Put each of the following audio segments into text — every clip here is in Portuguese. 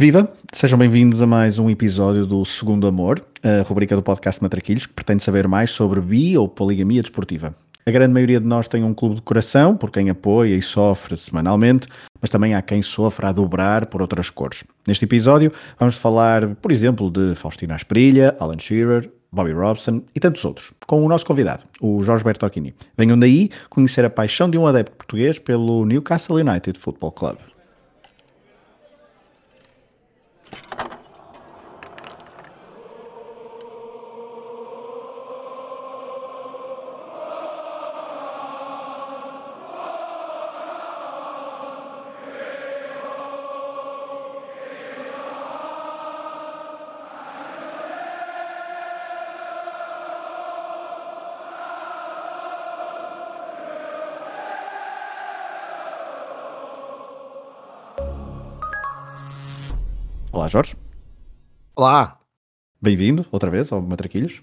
Viva! Sejam bem-vindos a mais um episódio do Segundo Amor, a rubrica do podcast Matraquilhos, que pretende saber mais sobre bi ou poligamia desportiva. A grande maioria de nós tem um clube de coração, por quem apoia e sofre semanalmente, mas também há quem sofra a dobrar por outras cores. Neste episódio vamos falar, por exemplo, de Faustina Asperilha, Alan Shearer, Bobby Robson e tantos outros, com o nosso convidado, o Jorge Bertocchini. Venham daí conhecer a paixão de um adepto português pelo Newcastle United Football Club. Olá, Jorge. Olá. Bem-vindo outra vez ao Matraquilhos.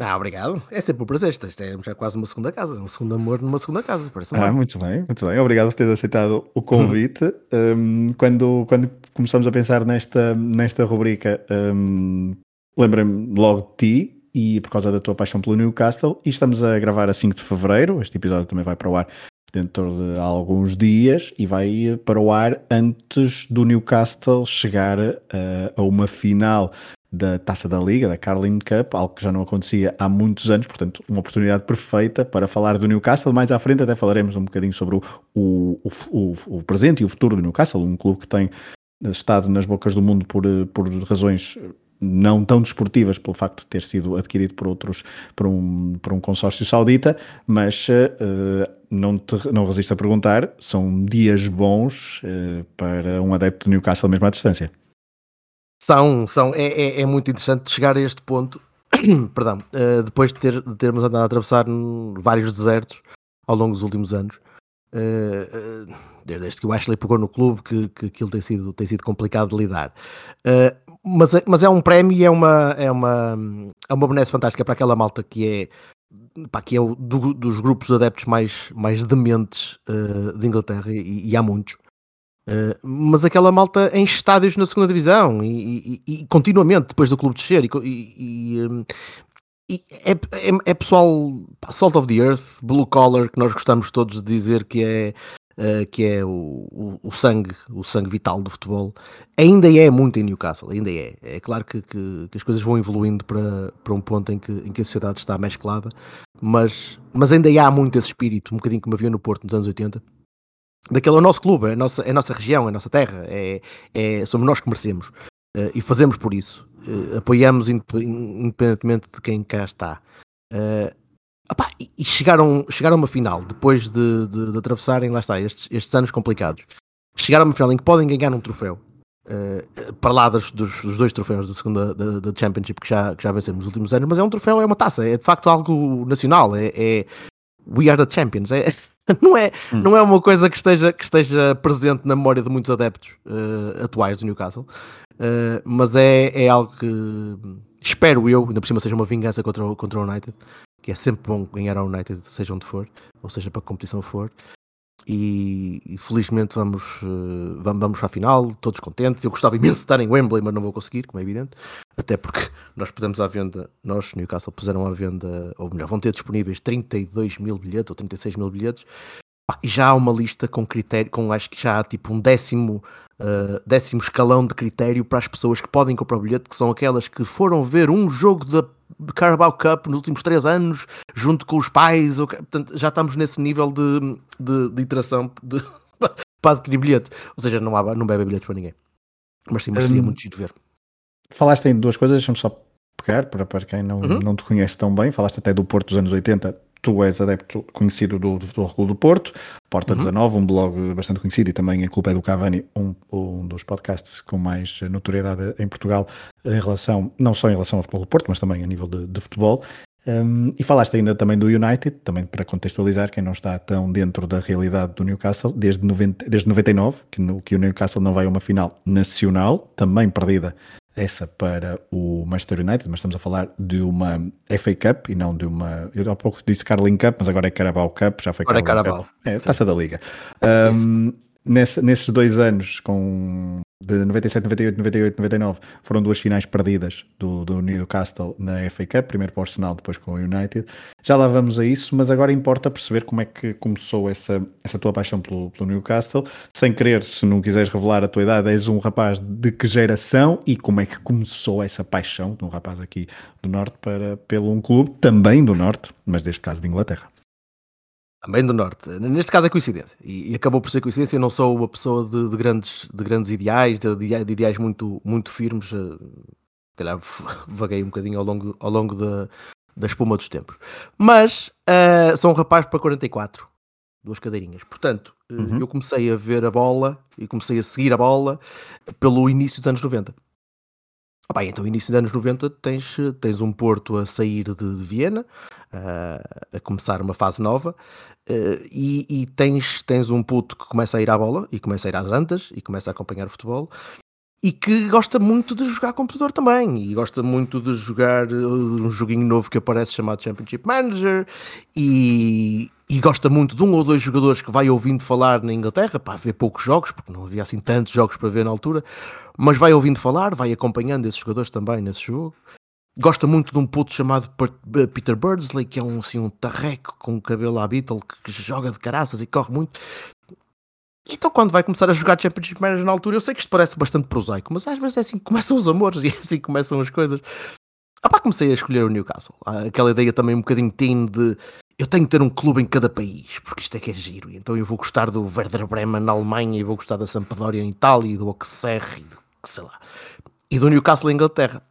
Ah, obrigado. É sempre um prazer. Isto é já quase uma segunda casa. Um segundo amor numa segunda casa. Parece ah, muito bem, muito bem. Obrigado por teres aceitado o convite. um, quando, quando começamos a pensar nesta, nesta rubrica, um, lembrei-me logo de ti e por causa da tua paixão pelo Newcastle. E estamos a gravar a 5 de fevereiro. Este episódio também vai para o ar dentro de alguns dias e vai para o ar antes do Newcastle chegar uh, a uma final da Taça da Liga, da Carling Cup, algo que já não acontecia há muitos anos, portanto, uma oportunidade perfeita para falar do Newcastle. Mais à frente até falaremos um bocadinho sobre o, o, o, o presente e o futuro do Newcastle, um clube que tem estado nas bocas do mundo por, por razões não tão desportivas pelo facto de ter sido adquirido por outros, por um, por um consórcio saudita, mas uh, não, te, não resisto a perguntar, são dias bons uh, para um adepto de Newcastle mesmo à distância. São, são, é, é, é muito interessante chegar a este ponto, perdão, uh, depois de, ter, de, termos andado a atravessar vários desertos ao longo dos últimos anos, desde que o Ashley pegou no clube, que, que aquilo tem sido, tem sido complicado de lidar. Uh, mas, é, mas é um prémio e é uma, é uma, é uma benesse fantástica para aquela malta que é, pá, que é o, do, dos grupos adeptos mais, mais dementes uh, de Inglaterra e, e há muitos. Uh, mas aquela malta em estádios na segunda divisão e, e, e continuamente depois do clube descer e, e, um, e é, é, é, pessoal salt of the earth, blue collar que nós gostamos todos de dizer que é uh, que é o, o, o, sangue, o sangue vital do futebol, ainda é muito em Newcastle, ainda é. É claro que, que, que, as coisas vão evoluindo para, para um ponto em que, em que a sociedade está mesclada, mas, mas ainda há muito esse espírito, um bocadinho como havia no Porto nos anos 80. Daquele é o nosso clube, é a nossa, é a nossa região, é a nossa terra, é, é, somos nós que merecemos uh, e fazemos por isso. Uh, apoiamos independentemente de quem cá está. Uh, e chegaram, chegaram a uma final, depois de, de, de atravessarem, lá está, estes, estes, anos complicados. Chegaram a uma final em que podem ganhar um troféu. Uh, para lá dos, dos, dos, dois troféus da segunda da, da, Championship que já, que já vencemos nos últimos anos, mas é um troféu, é uma taça, é de facto algo nacional, é, é We are the champions, é, não, é, hum. não é uma coisa que esteja, que esteja presente na memória de muitos adeptos uh, atuais do Newcastle, uh, mas é, é algo que espero eu, ainda por cima seja uma vingança contra o, contra o United, que é sempre bom ganhar ao United, seja onde for, ou seja para que competição for. E, e felizmente vamos, uh, vamos, vamos para a final, todos contentes. Eu gostava imenso de estar em Wembley, mas não vou conseguir, como é evidente, até porque nós podemos à venda, nós, Newcastle, puseram à venda, ou melhor, vão ter disponíveis 32 mil bilhetes ou 36 mil bilhetes, e já há uma lista com critério, com acho que já há tipo um décimo, uh, décimo escalão de critério para as pessoas que podem comprar o bilhete, que são aquelas que foram ver um jogo da Carabao Cup nos últimos três anos, junto com os pais, ou, portanto, já estamos nesse nível de, de, de iteração de, para adquirir bilhete. Ou seja, não, há, não bebe bilhetes para ninguém. Mas sim, mas seria hum, muito giro ver. Falaste em duas coisas, deixa-me só pegar, para, para quem não, uhum. não te conhece tão bem, falaste até do Porto dos anos 80, tu és adepto conhecido do, do Futebol do Porto, Porta uhum. 19, um blog bastante conhecido e também a culpa é do Cavani, um, um dos podcasts com mais notoriedade em Portugal em relação, não só em relação ao Futebol do Porto, mas também a nível de, de futebol. Um, e falaste ainda também do United, também para contextualizar quem não está tão dentro da realidade do Newcastle, desde, 90, desde 99, que, no, que o Newcastle não vai a uma final nacional, também perdida essa para o Manchester United, mas estamos a falar de uma FA Cup e não de uma. Eu há pouco disse Carling Cup, mas agora é Carabao Cup, já foi agora é Carabao. Cup. É, taça da Liga. Um, nesse, nesses dois anos, com de 97, 98, 98, 99, foram duas finais perdidas do, do Newcastle na FA Cup, primeiro para o Arsenal, depois com o United. Já lá vamos a isso, mas agora importa perceber como é que começou essa, essa tua paixão pelo, pelo Newcastle. Sem querer, se não quiseres revelar a tua idade, és um rapaz de que geração e como é que começou essa paixão de um rapaz aqui do Norte para, pelo um clube também do Norte, mas deste caso de Inglaterra. Também do Norte. Neste caso é coincidência. E, e acabou por ser coincidência. Eu não sou uma pessoa de, de grandes, de grandes ideais, de, de, ideais muito, muito firmes. Eh, se calhar vaguei um bocadinho ao longo, ao longo da, da espuma dos tempos. Mas uh, sou um rapaz para 44. Duas cadeirinhas. Portanto, eh, uhum. eu comecei a ver a bola e comecei a seguir a bola pelo início dos anos 90. Opa, então, início dos anos 90, tens, tens um Porto a sair de, de Viena, uh, a começar uma fase nova, Uh, e, e, tens, tens um puto que começa a ir à bola e começa a ir às antas e começa a acompanhar o futebol e que gosta muito de jogar computador também e gosta muito de jogar uh, um joguinho novo que aparece chamado Championship Manager e, e gosta muito de um ou dois jogadores que vai ouvindo falar na Inglaterra, para ver poucos jogos, porque não havia assim tantos jogos para ver na altura, mas vai ouvindo falar, vai acompanhando esses jogadores também nesse jogo Gosta muito de um puto chamado Peter Birdsley, que é um, assim, um tarreco com cabelo à Beatle, que joga de caraças e corre muito. Então, quando vai começar a jogar Championship Manager na altura, eu sei que isto parece bastante prosaico, mas às vezes é assim que começam os amores e é assim que começam as coisas. Ah pá, comecei a escolher o Newcastle. Aquela ideia também um bocadinho teen de eu tenho que ter um clube em cada país, porque isto é que é giro. Então eu vou gostar do Werder Bremen na Alemanha, e vou gostar da Sampdoria em Itália, e do Auxerre, e do, sei lá, e do Newcastle em Inglaterra.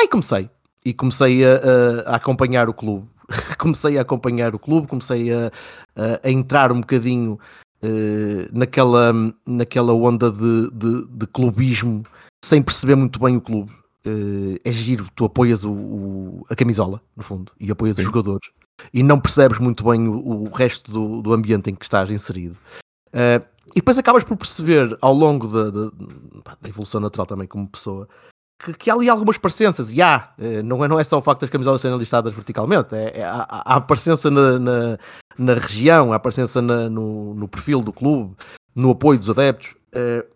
E comecei. E comecei a, a, a acompanhar o clube. comecei a acompanhar o clube, comecei a, a entrar um bocadinho uh, naquela, naquela onda de, de, de, clubismo sem perceber muito bem o clube. Uh, é giro, tu apoias o, o, a camisola, no fundo, e apoias Sim. os jogadores, e não percebes muito bem o, o resto do, do, ambiente em que estás inserido. Uh, e depois acabas por perceber ao longo da, da, da evolução natural também como pessoa que, que há ali algumas parecenças, e há, eh, não é, não é só o facto das camisolas serem listadas verticalmente, é, é há, há na, na, na, região, há presença na, no, no, perfil do clube, no apoio dos adeptos, uh,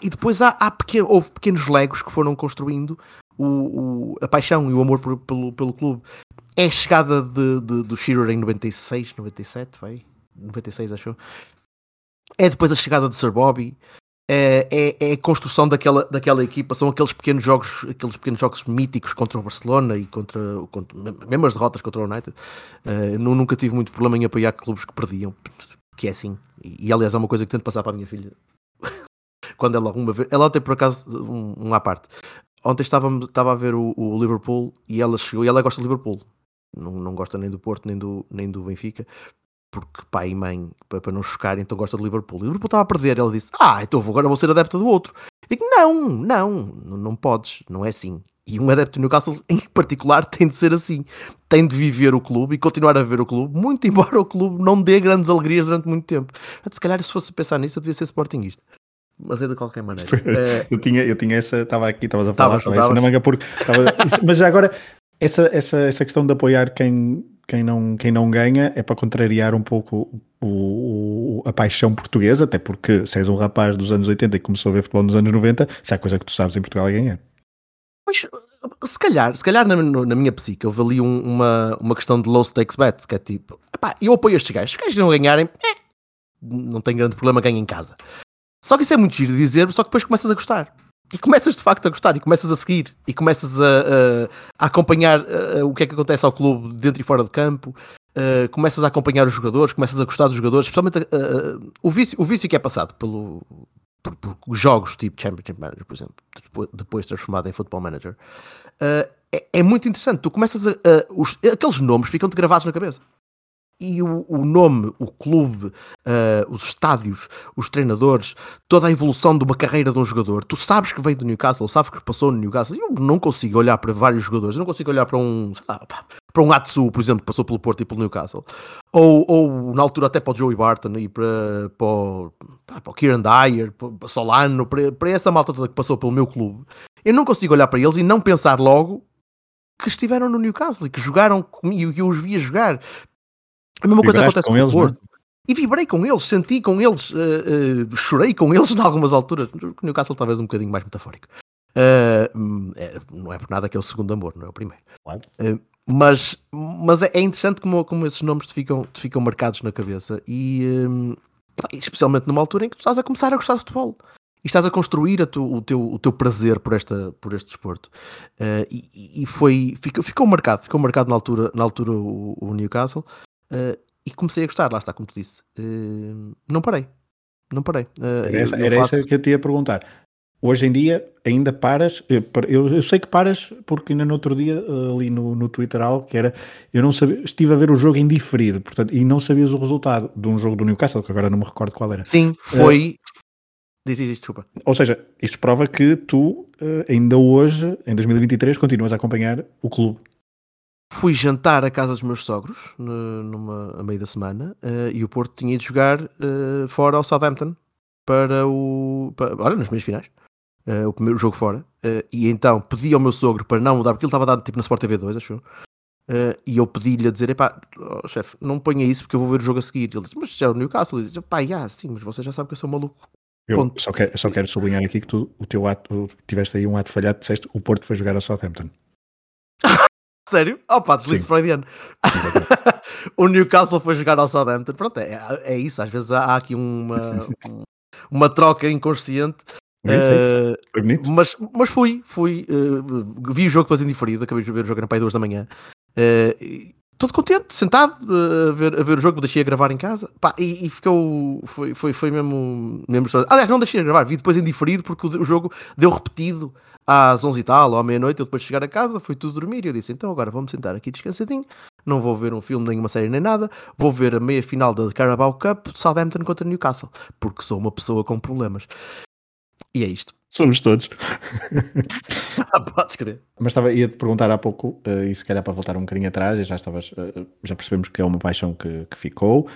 e depois há, há pequeno, houve pequenos legos que foram construindo o, o, a paixão e o amor por, pelo, pelo clube. É a chegada de, de, do Shearer em 96, 97, vai? 96 achou? É depois a chegada de Sir Bobby, é, é, é, a construção daquela, daquela equipa, são aqueles pequenos jogos, aqueles pequenos jogos míticos contra o Barcelona e contra, contra mesmo as derrotas contra o United. Uh, nunca tive muito problema em apoiar clubes que perdiam, que é assim. E, e aliás é uma coisa que tento passar para a minha filha quando ela uma vez, ela ontem por acaso, um, um à parte, ontem estava, estava a ver o, o, Liverpool e ela chegou e ela gosta do Liverpool. Não, não gosta nem do Porto nem do, nem do Benfica porque pai e mãe, para não chocar, então gosta de Liverpool. O Liverpool estava a perder, ela disse: Ah, então agora vou ser adepto do outro. Eu digo: Não, não, não podes, não é assim. E um adepto do Newcastle, em particular, tem de ser assim. Tem de viver o clube e continuar a ver o clube, muito embora o clube não dê grandes alegrias durante muito tempo. Se calhar, se fosse pensar nisso, eu devia ser Sportingista. Mas é de qualquer maneira. É... eu, tinha, eu tinha essa, estava aqui, estavas a falar, estava essa na manga porque. Tava, mas já agora, essa, essa, essa questão de apoiar quem quem não, quem não ganha é para contrariar um pouco o, o, a paixão portuguesa, até porque se és um rapaz dos anos 80 e começou a ver futebol nos anos 90, se há coisa que tu sabes em Portugal é ganhar. Pois, se calhar, se calhar na, na minha psique houve ali um, uma, uma questão de low stakes bets, que é tipo, epá, eu apoio estes gajos, se os gajos não ganharem, é, não tem grande problema, ganhem em casa. Só que isso é muito giro dizer, só que depois começas a gostar e começas de facto a gostar e começas a seguir e começas a, a, a acompanhar o que é que acontece ao clube dentro e fora de campo. Uh, começas a acompanhar os jogadores, começas a gostar dos jogadores, especialmente uh, o, vício, o vício que é passado pelo, por, por, jogos tipo Championship Manager, por exemplo, depois, depois transformado em Football Manager, é, é, muito interessante. Tu começas a. Os, aqueles nomes ficam-te gravados na cabeça e o, o nome, o clube, uh, os estádios, os treinadores, toda a evolução de uma carreira de um jogador. Tu sabes que veio do Newcastle, sabes que passou no Newcastle. Eu não consigo olhar para vários jogadores, eu não consigo olhar para um, lá, para um Atsu, por exemplo, que passou pelo Porto e pelo Newcastle, ou, ou na altura até para o Joey Barton e para, para, o, para o Kieran Dyer, para Solano, para, para essa malta toda que passou pelo meu clube. Eu não consigo olhar para eles e não pensar logo que estiveram no Newcastle e que jogaram e eu os via jogar. A mesma coisa acontece com, com o Porto. e vibrei com eles, senti com eles, uh, uh, chorei com eles em algumas alturas. O Newcastle talvez um bocadinho mais metafórico. Uh, é, não é por nada que é o segundo amor, não é o primeiro. Claro. mas mas é, é, interessante como, como esses nomes te ficam, te ficam marcados na cabeça e um, especialmente numa altura em que tu estás a começar a gostar de futebol e estás a construir a tu, o, teu, o teu prazer por, esta, por este desporto. Uh, e, e, foi, ficou, ficou marcado, ficou marcado na altura, na altura o, o Newcastle uh, e comecei a gostar, lá está, como tu disse. Uh, não parei, não parei. era essa, era faço... essa que eu te ia perguntar. Hoje em dia ainda paras, eu, eu, eu, sei que paras porque ainda no outro dia ali no, no Twitter algo que era, eu não sabia, estive a ver o jogo em diferido, portanto, e não sabias o resultado de um jogo do Newcastle, que agora não me recordo qual era. Sim, foi, Diz, diz, desculpa. Ou seja, isso prova que tu, eh, ainda hoje, em 2023, continuas a acompanhar o clube. Fui jantar à casa dos meus sogros, numa, a meio da semana, uh, e o Porto tinha ido jogar uh, fora ao Southampton para o. Para, olha, nas meias finais. Uh, o primeiro jogo fora. e então pedi ao meu sogro para não mudar, porque ele estava dado tipo na Sport TV 2, achou? e eu pedi-lhe a dizer: epá, oh, chefe, não ponha isso porque eu vou ver o jogo a seguir. Ele disse: Mas já é o Newcastle. Ele disse: pá, yeah, sim, mas você já sabe que eu sou maluco eu só quero, só quero, sublinhar aqui que tu, o teu ato, tiveste aí um ato falhado, disseste o Porto foi jogar ao Southampton. Sério? Oh pá, deslize freudiano. o Newcastle foi jogar ao Southampton. Pronto, é, é isso. Às vezes há, há aqui uma, uma troca inconsciente. É isso, é isso. Eh, foi bonito. Mas, mas fui, fui. Uh, vi o jogo depois indiferido. Acabei de ver o jogo na pai duas da manhã. Uh, todo contente, sentado uh, a, ver, a ver o jogo, deixei a gravar em casa Pá, e, e, ficou. Foi, foi, foi mesmo, mesmo. Aliás, não deixei a gravar, vi depois indiferido porque o, o jogo deu repetido às 11 e tal, ou à meia-noite. Eu depois de chegar a casa, fui tudo dormir e eu disse: então agora vamos sentar aqui descansadinho. Não vou ver um filme, nem uma série, nem nada. Vou ver a meia final da Carabao Cup, Southampton contra Newcastle, porque sou uma pessoa com problemas. E é isto. Somos todos. Podes crer. Mas estava, ia-te perguntar há pouco, uh, e se calhar para voltar um bocadinho atrás, já, estavas, uh, já percebemos que é uma paixão que, que ficou,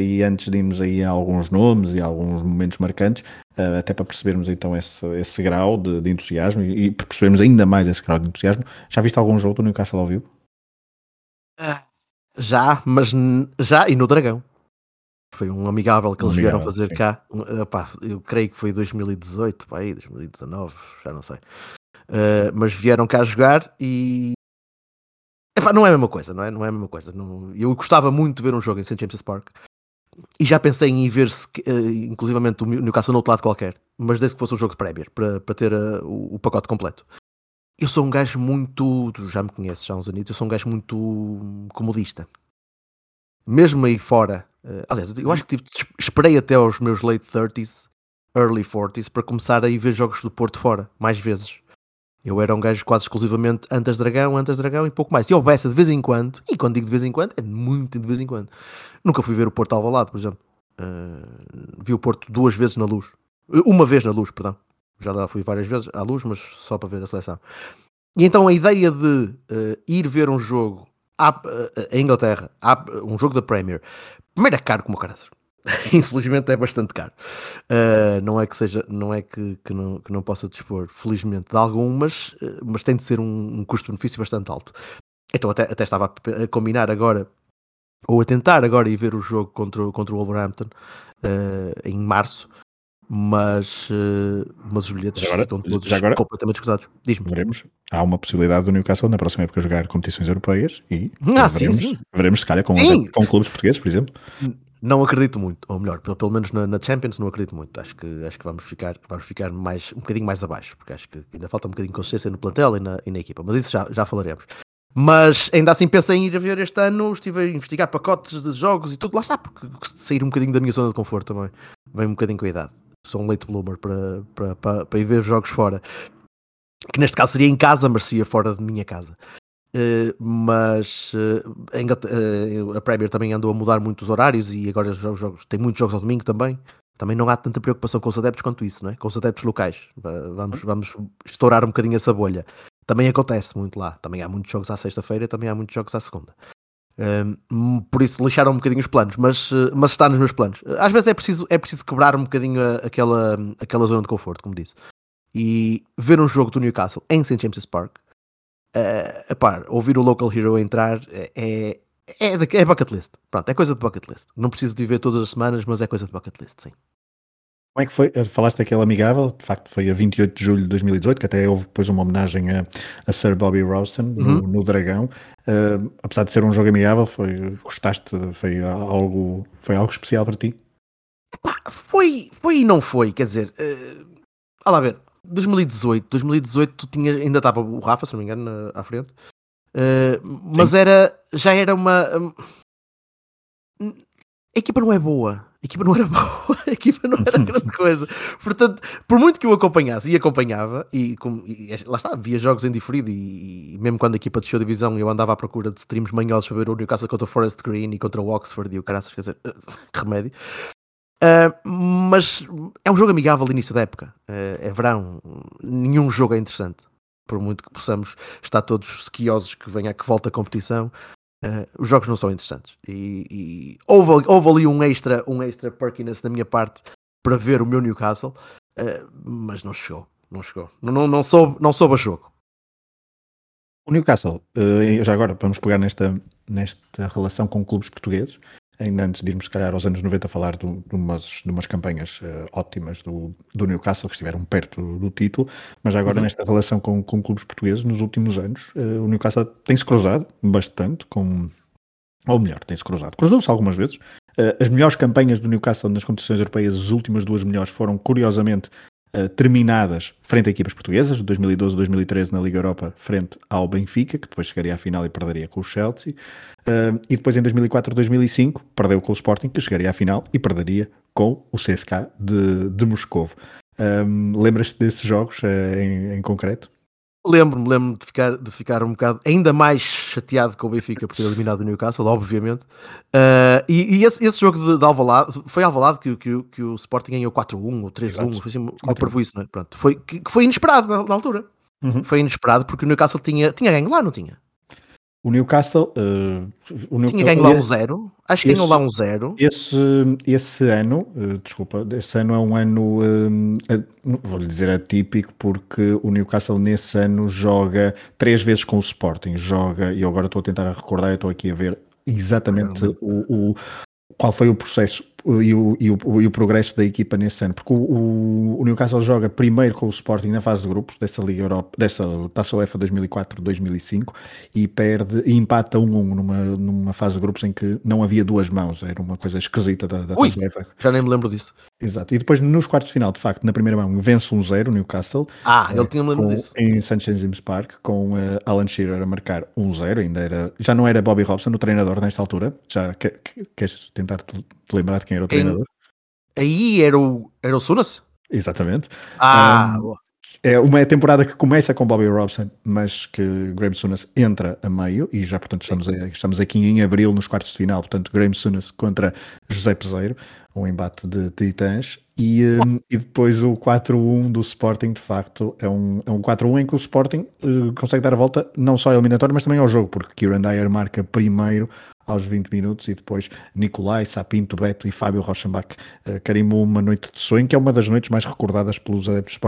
e antes de irmos aí alguns nomes e alguns momentos marcantes, até para percebermos então esse, esse grau de, de entusiasmo e, e percebermos ainda mais esse grau de entusiasmo, já viste algum jogo do Newcastle ao vivo? Já, mas já e no Dragão. Foi um amigável que eles amigável, vieram fazer sim. cá. Epá, eu creio que foi 2018, pá, aí, 2019, já não sei. Uh, mas vieram cá jogar e. Epá, não é a mesma coisa, não é? Não é a mesma coisa. Não... Eu gostava muito de ver um jogo em St. James's Park e já pensei em ver, se, uh, inclusivamente, o Newcastle no outro lado qualquer, mas desde que fosse um jogo de Premier, para, para ter uh, o, o, pacote completo. Eu sou um gajo muito. Já me conheces já uns anos, eu sou um gajo muito comodista. Mesmo aí fora, Uh, aliás, eu acho que tive, esperei até aos meus late 30s, early 40s, para começar a ir ver jogos do Porto fora, mais vezes. Eu era um gajo quase exclusivamente Antas Dragão, Antas Dragão e pouco mais. E houvesse de vez em quando, e quando digo de vez em quando, é muito de vez em quando. Nunca fui ver o Porto Alvalade, por exemplo. Uh, vi o Porto duas vezes na luz. Uma vez na luz, perdão. Já lá fui várias vezes à luz, mas só para ver a seleção. E então a ideia de uh, ir ver um jogo à, uh, em Inglaterra, à, um jogo da Premier, Primeiro é caro como o caraças. Infelizmente é bastante caro. Uh, não é que seja, não é que, que, não, que não possa dispor, felizmente, de algum, mas, uh, mas tem de ser um, um custo-benefício bastante alto. Então até, até estava a, a, combinar agora, ou a tentar agora ir ver o jogo contra, contra o Wolverhampton uh, em março, mas, mas os bilhetes agora, ficam todos agora, completamente escutados. Diz-me. Veremos. Há uma possibilidade do Newcastle na próxima época jogar competições europeias e ah, veremos, sim, sim. veremos se calhar com, com clubes portugueses, por exemplo. Não acredito muito, ou melhor, pelo, menos na, na, Champions não acredito muito. Acho que, acho que vamos ficar, vamos ficar mais, um bocadinho mais abaixo, porque acho que ainda falta um bocadinho de consciência no plantel e na, e na equipa, mas isso já, já falaremos. Mas ainda assim pensei em ir a ver este ano, estive a investigar pacotes de jogos e tudo, lá está, porque sair um bocadinho da minha zona de conforto também, vem um bocadinho com a idade sou um late bloomer para, para, para, para ir ver jogos fora. Que neste caso seria em casa, mas seria fora de minha casa. Uh, mas uh, a Premier também andou a mudar muito os horários e agora os jogos, tem muitos jogos ao domingo também. Também não há tanta preocupação com os adeptos quanto isso, não é? com os adeptos locais. Vamos, vamos estourar um bocadinho essa bolha. Também acontece muito lá. Também há muitos jogos à sexta-feira, também há muitos jogos à segunda. Um, por isso lixaram um bocadinho os planos, mas, mas está nos meus planos. Às vezes é preciso, é preciso quebrar um bocadinho a, aquela, aquela zona de conforto, como disse. E ver um jogo do Newcastle em St. James's Park, uh, epá, ouvir o Local Hero entrar é, é, é, de, é bucket list. Pronto, é coisa de bucket list. Não preciso de ver todas as semanas, mas é coisa de bucket list, sim. Como é que foi? Falaste daquele amigável, de facto foi a 28 de julho de 2018, que até houve depois uma homenagem a, a Sir Bobby Rawson no, uhum. no Dragão. Uh, apesar de ser um jogo amigável, foi, gostaste, foi algo, foi algo especial para ti? Foi, foi e não foi, quer dizer, uh, olha lá ver, 2018, 2018 tu tinhas, ainda estava o Rafa, se não me engano, à frente, uh, mas era, já era uma... Um, a equipa não é boa, a equipa não era boa, a equipa não era grande coisa. Portanto, por muito que eu acompanhasse e acompanhava, e, com, e lá está, via jogos em diferido, e, e, mesmo quando a equipa deixou a divisão, eu andava à procura de streams manhosos para ver o Newcastle contra o Forest Green e contra o Oxford e o caraças, quer dizer, remédio. Uh, mas é um jogo amigável de início da época. Uh, é verão, nenhum jogo é interessante. Por muito que possamos estar todos sequiosos que venha que volta a competição, uh, os jogos não são interessantes. E, e houve, houve, ali um extra, um extra perkiness da minha parte para ver o meu Newcastle, mas não chegou. Não chegou. Não, não, não, soube, não soube a jogo. O Newcastle, já agora vamos pegar nesta, nesta relação com clubes portugueses ainda antes de irmos, se calhar, aos anos 90, falar de, umas, de umas campanhas uh, ótimas do, do Newcastle, que estiveram perto do título, mas agora uhum. nesta relação com, com clubes portugueses, nos últimos anos, uh, o Newcastle tem-se cruzado bastante com. Ou melhor, tem-se cruzado. Cruzou-se algumas vezes. Uh, as melhores campanhas do Newcastle nas competições europeias, as últimas duas melhores, foram curiosamente Uh, terminadas frente a equipas portuguesas, 2012 2013 na Liga Europa, frente ao Benfica, que depois chegaria à final e perderia com o Chelsea. Uh, e depois em 2004 2005 perdeu com o Sporting, que chegaria à final e perderia com o CSK de, de Moscovo. Um, Lembras-te desses jogos em, em concreto? Lembro-me, lembro-me de ficar, de ficar um bocado ainda mais chateado com o Benfica por ter eliminado o Newcastle, obviamente. Uh, e, e esse, esse, jogo de, de Alvalade, foi Alvalade que, que, que o Sporting ganhou 4-1 ou 3-1, foi assim, prejuízo, não é? Pronto, foi, que, que foi inesperado na, na altura. Uhum. Foi inesperado porque o Newcastle tinha, tinha ganho lá, não tinha? O Newcastle. Uh, o Newcastle Tinha ganho lá um zero. Acho que ganhou lá um zero. Esse, esse ano, uh, desculpa, esse ano é um ano, uh, vou-lhe dizer atípico, porque o Newcastle nesse ano joga três vezes com o Sporting. Joga, e eu agora estou a tentar recordar, estou aqui a ver exatamente o, o, qual foi o processo e o, e, o, e o progresso da equipa nesse ano, porque o, o, Newcastle joga primeiro com o Sporting na fase de grupos dessa Liga Europa, dessa Taça UEFA 2004-2005 e perde e empata 1-1 um, numa, numa fase de grupos em que não havia duas mãos, era uma coisa esquisita da, da Ui, Taça UEFA. Já nem me lembro disso. Exato, e depois nos quartos de final, de facto, na primeira mão vence 1-0 um o Newcastle. Ah, ele tinha me lembro disso. Em St. James Park, com uh, Alan Shearer a marcar 1-0, ainda era, já não era Bobby Robson o treinador nesta altura, já que, que, queres tentar te, lembrar de quem era o treinador? Aí era o, era o Sunas? Exatamente. Ah, um, é uma temporada que começa com Bobby Robson, mas que Graham Sunas entra a meio e já, portanto, estamos, a, estamos aqui em abril nos quartos de final. Portanto, Graham Sunas contra José Peseiro, um embate de titãs. E, um, e depois o 4-1 do Sporting, de facto, é um, é um 4-1 em que o Sporting uh, consegue dar a volta não só ao eliminatório, mas também ao jogo, porque Kieran Dyer marca primeiro aos 20 minutos e depois Nicolai, Sapinto, Beto e Fábio Rochenbach uh, carimbou uma noite de sonho, que é uma das noites mais recordadas pelos adeptos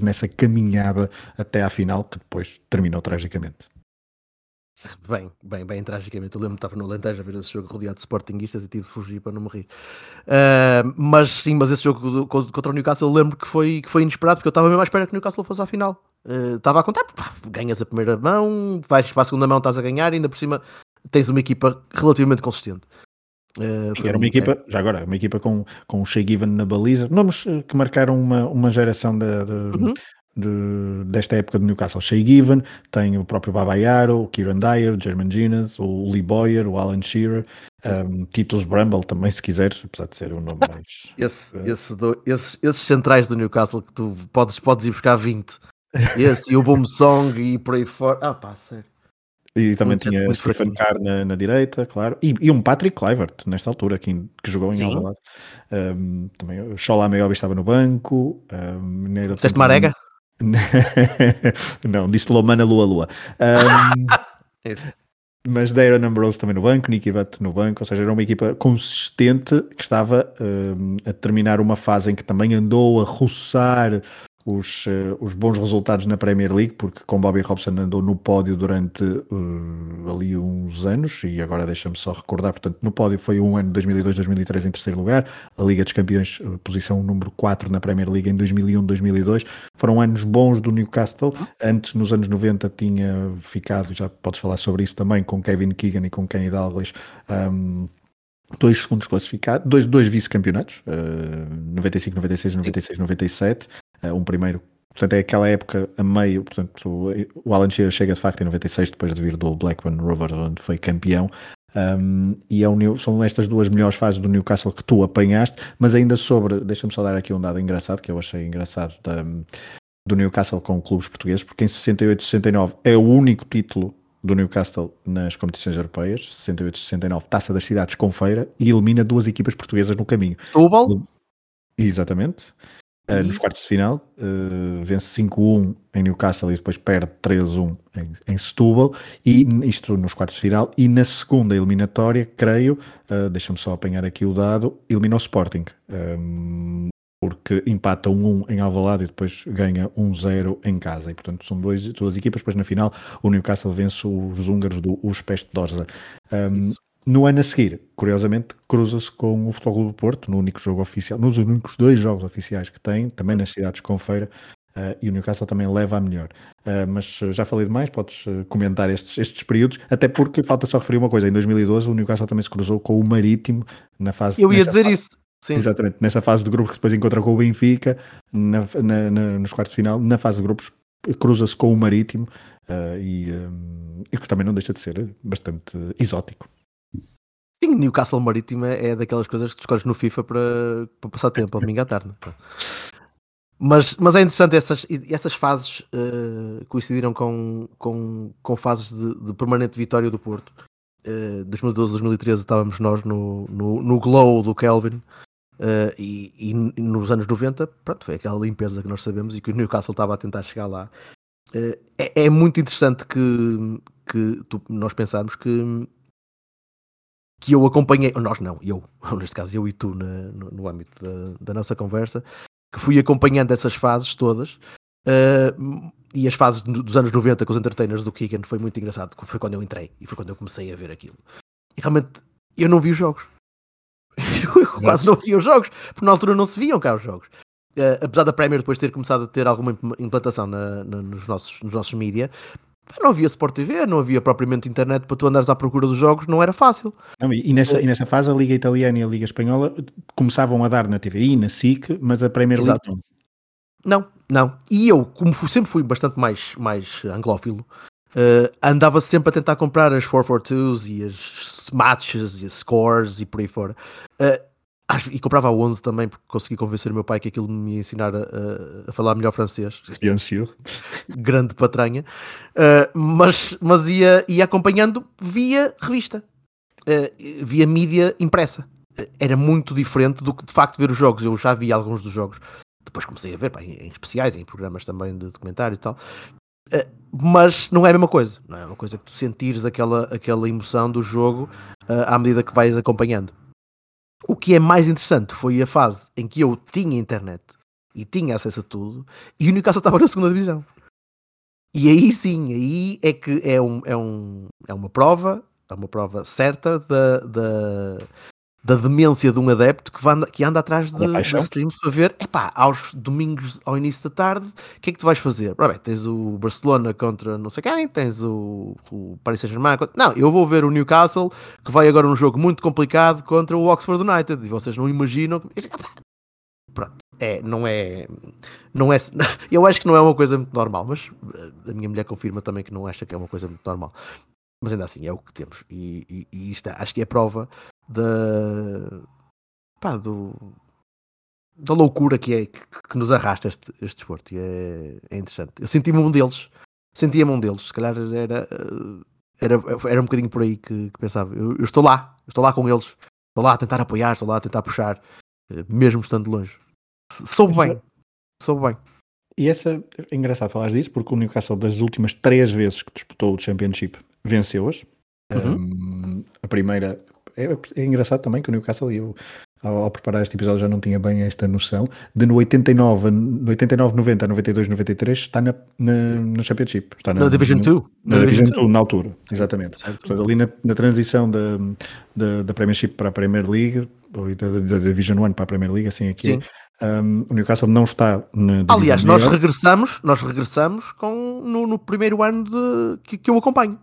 nessa caminhada até à final, que depois terminou tragicamente. Bem, bem, bem, tragicamente. Eu lembro que estava no Alentejo a ver esse jogo rodeado de sportinguistas e tive de fugir para não morrer. Uh, mas sim, mas esse jogo do, contra o Newcastle eu lembro que foi, que foi inesperado, porque eu estava mesmo à espera que o Newcastle fosse à final. Uh, estava a contar, pá, ganhas a primeira mão, vais para a segunda mão, estás a ganhar, ainda por cima tens uma equipa relativamente consistente. Uh, era uma equipa, é. já agora, uma equipa com, com o Shea Given na baliza, nomes eh, que marcaram uma, uma geração de, de, uhum. de, desta época de Newcastle. Shea Given, tem o próprio Babayaro, o Kieran Dyer, o German Ginas, o Lee Boyer, o Alan Shearer, um, Titus Bramble também, se quiseres, apesar de ser o nome mais. esse, esse do, esses, esses centrais do Newcastle que tu podes, podes ir buscar 20. Esse e o Boom Song e por aí fora. Ah, pá, sério. E também muito, tinha muito Stephen Carr na, na, direita, claro. E, e, um Patrick Clivert, nesta altura, que, que jogou em Alvalade. Um, também o Shola Meobi estava no banco. Um, Disseste Marega? Não, disse Lomana Lua Lua. Um, mas Darren Ambrose também no banco, Nicky Butt no banco, ou seja, era uma equipa consistente que estava um, a terminar uma fase em que também andou a roçar os, uh, os bons resultados na Premier League, porque com Bobby Robson andou no pódio durante uh, ali uns anos, e agora deixa-me só recordar, portanto, no pódio foi um ano 2002-2003 em terceiro lugar, a Liga dos Campeões, uh, posição número 4 na Premier League em 2001-2002, foram anos bons do Newcastle, antes nos anos 90 tinha ficado, já podes falar sobre isso também, com Kevin Keegan e com Kenny Dalglish, um, dois segundos classificados, dois, dois vice-campeonatos, uh, 95, 96, 96, 97, uh, um primeiro, portanto é aquela época a meio, portanto o, Alan Shearer chega de facto em 96 depois de vir do Blackburn Rovers onde foi campeão, um, e é um, são estas duas melhores fases do Newcastle que tu apanhaste, mas ainda sobre, deixa-me só dar aqui um dado engraçado, que eu achei engraçado, da, do Newcastle com clubes portugueses, porque em 68 69 é o único título do Newcastle nas competições europeias, 68-69, Taça das Cidades com Feira, e elimina duas equipas portuguesas no caminho. Tubal? Exatamente. Uh, nos quartos de final, uh, vence 5-1 em Newcastle e depois perde 3-1 em, em Setúbal, e isto nos quartos de final, e na segunda eliminatória, creio, uh, deixa-me só apanhar aqui o dado, elimina o Sporting. Um, porque empata 1-1 em Alvalade e depois ganha 1-0 em casa. E portanto são dois, duas equipas. Depois na final o Newcastle vence os húngaros do Uspest Dorza. Um, no ano a seguir, curiosamente, cruza-se com o Futebol do Porto, no único jogo oficial, nos únicos dois jogos oficiais que tem, também nas cidades com feira, uh, e o Newcastle também leva a melhor. Uh, mas já falei demais, podes comentar estes, estes períodos, até porque falta só referir uma coisa: em 2012 o Newcastle também se cruzou com o Marítimo na fase. Eu ia dizer fase, isso. Sim. Exatamente, nessa fase de grupos que depois encontra com o Benfica, na, na, na, nos quartos de final, na fase de grupos, cruza-se com o Marítimo uh, e, um, e que também não deixa de ser bastante exótico. Sim, Newcastle Marítimo é daquelas coisas que tu escolhes no FIFA para, para passar tempo ao domingo à tarde. Mas, mas é interessante, essas, essas fases uh, coincidiram com, com, com fases de, de permanente vitória do Porto. Uh, 2012, 2013 estávamos nós no, no, no glow do Kelvin Uh, e, e, nos anos 90, pronto, foi aquela limpeza que nós sabemos e que o Newcastle estava a tentar chegar lá. Uh, é, é, muito interessante que, que tu, nós pensarmos que, que eu acompanhei, nós não, eu, neste caso eu e tu, na, no, no, âmbito da, da, nossa conversa, que fui acompanhando essas fases todas. Uh, e as fases dos anos 90 com os entertainers do Keegan foi muito engraçado, foi quando eu entrei e foi quando eu comecei a ver aquilo. E realmente eu não vi os jogos eu quase não via os jogos, porque na altura não se viam cá os jogos. Uh, apesar da Premier depois ter começado a ter alguma implantação na, na, nos nossos, nos nossos mídia, não havia Sport TV, não havia propriamente internet para tu andares à procura dos jogos, não era fácil. Não, e, nessa, e nessa fase a Liga Italiana e a Liga Espanhola começavam a dar na TVI, na SIC, mas a Premier League não. Não, E eu, como sempre fui bastante mais, mais anglófilo, uh, andava sempre a tentar comprar as 442s e as matches e as scores e por aí fora. Uh, e comprava a 11 também, porque consegui convencer o meu pai que aquilo me ia ensinar a, a, falar melhor francês. Bien sûr. Grande patranha. Uh, mas mas ia, ia acompanhando via revista, uh, via mídia impressa. Uh, era muito diferente do que de facto ver os jogos. Eu já vi alguns dos jogos. Depois comecei a ver pá, em, especiais, em programas também de documentário e tal. mas não é a mesma coisa. Não é uma coisa que tu sentires aquela, aquela emoção do jogo à medida que vais acompanhando. O que é mais interessante foi a fase em que eu tinha internet e tinha acesso a tudo e o Newcastle estava na segunda divisão. E aí sim, aí é que é, um, é, um, é uma prova, é uma prova certa da, da, da demência de um adepto que, anda, que anda atrás de, de streams para ver, epá, aos domingos ao início da tarde, o que é que tu vais fazer? Ora bem, tens o Barcelona contra não sei quem, tens o, o Paris Saint-Germain, não, eu vou ver o Newcastle, que vai agora um jogo muito complicado contra o Oxford United, e vocês não imaginam... Pronto, é, não é, não é, eu acho que não é uma coisa muito normal, mas eh, a minha mulher confirma também que não acha que é uma coisa muito normal mas ainda assim é o que temos e, e, e isto é, acho que é prova da pá, do, da loucura que é que, que nos arrasta este, este desporto e é, é interessante. Eu senti-me um deles, sentia-me um deles, se calhar era, era, era um bocadinho por aí que, que pensava. Eu, eu, estou lá, estou lá com eles, estou lá a tentar apoiar, estou lá a tentar puxar, eh, mesmo estando longe. Soube bem, soube bem. E essa é engraçado falar disso porque o Newcastle, das últimas três vezes que disputou o Championship, venceu-as. Uhum. Um, a primeira é, é, engraçado também que o Newcastle, e eu ao, ao, preparar este episódio já não tinha bem esta noção, de no 89, no 89 90, 92, 93 está na, na, no Championship. Está na, Division 2. Na, Division 2, na altura, exatamente. Portanto, ali na, na transição da, da, da, Premiership para a Premier League, ou da, da, Division 1 para a Premier League, assim aqui. Um, o Newcastle não está na Aliás, nós regressamos, nós regressamos com, no, no primeiro ano de, que, que eu acompanho.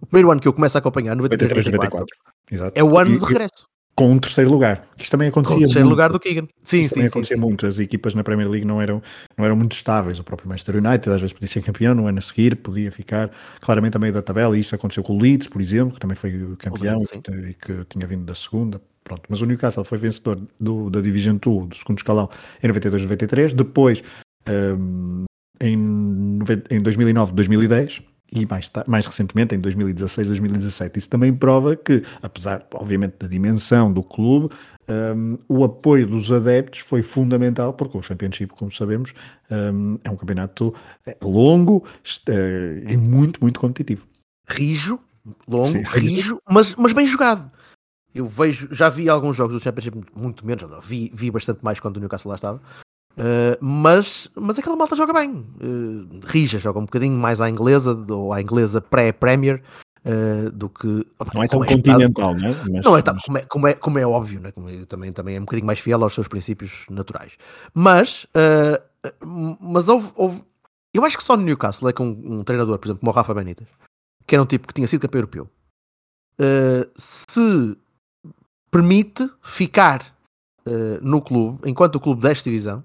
O primeiro ano que eu começo a acompanhar, 93, 94. Exato. É o ano de regresso com um terceiro lugar. Isto também acontecia. Com o terceiro muito. lugar do Keegan. Sim, Isto sim. Também acontecia sim, muito. As equipas na Premier League não eram, não eram muito estáveis. O próprio Manchester United às vezes podia ser campeão no ano a seguir, podia ficar claramente a meio da tabela. E isso aconteceu com o Leeds, por exemplo, que também foi campeão Leeds, e, que, tinha vindo da segunda. Pronto, mas o Newcastle foi vencedor do, da Division 2, do segundo escalão, em 92-93. Depois, um, em, em 2009, 2010 e mais, mais recentemente, em 2016, 2017. Isso também prova que, apesar, obviamente, da dimensão do clube, um, o apoio dos adeptos foi fundamental, porque o Championship, como sabemos, um, é um campeonato é, longo é, e muito, muito competitivo. Rijo, longo, Sim. rijo, mas, mas bem jogado. Eu vejo, já vi alguns jogos do Championship, muito menos, vi, vi bastante mais quando o Newcastle lá estava. Uh, mas, mas aquela malta joga bem. Uh, Rija joga um bocadinho mais à inglesa, ou à inglesa pré-Premier, uh, do que. Não é tão é continental, né? Mas, não é, mas... como, é, como, é, como é óbvio, né? como é, também, também é um bocadinho mais fiel aos seus princípios naturais. Mas, mas houve, houve, Eu acho que só no Newcastle é que um, um, treinador, por exemplo, como o Rafa Benítez, que era um tipo que tinha sido campeão europeu, se permite ficar no clube, enquanto o clube desta divisão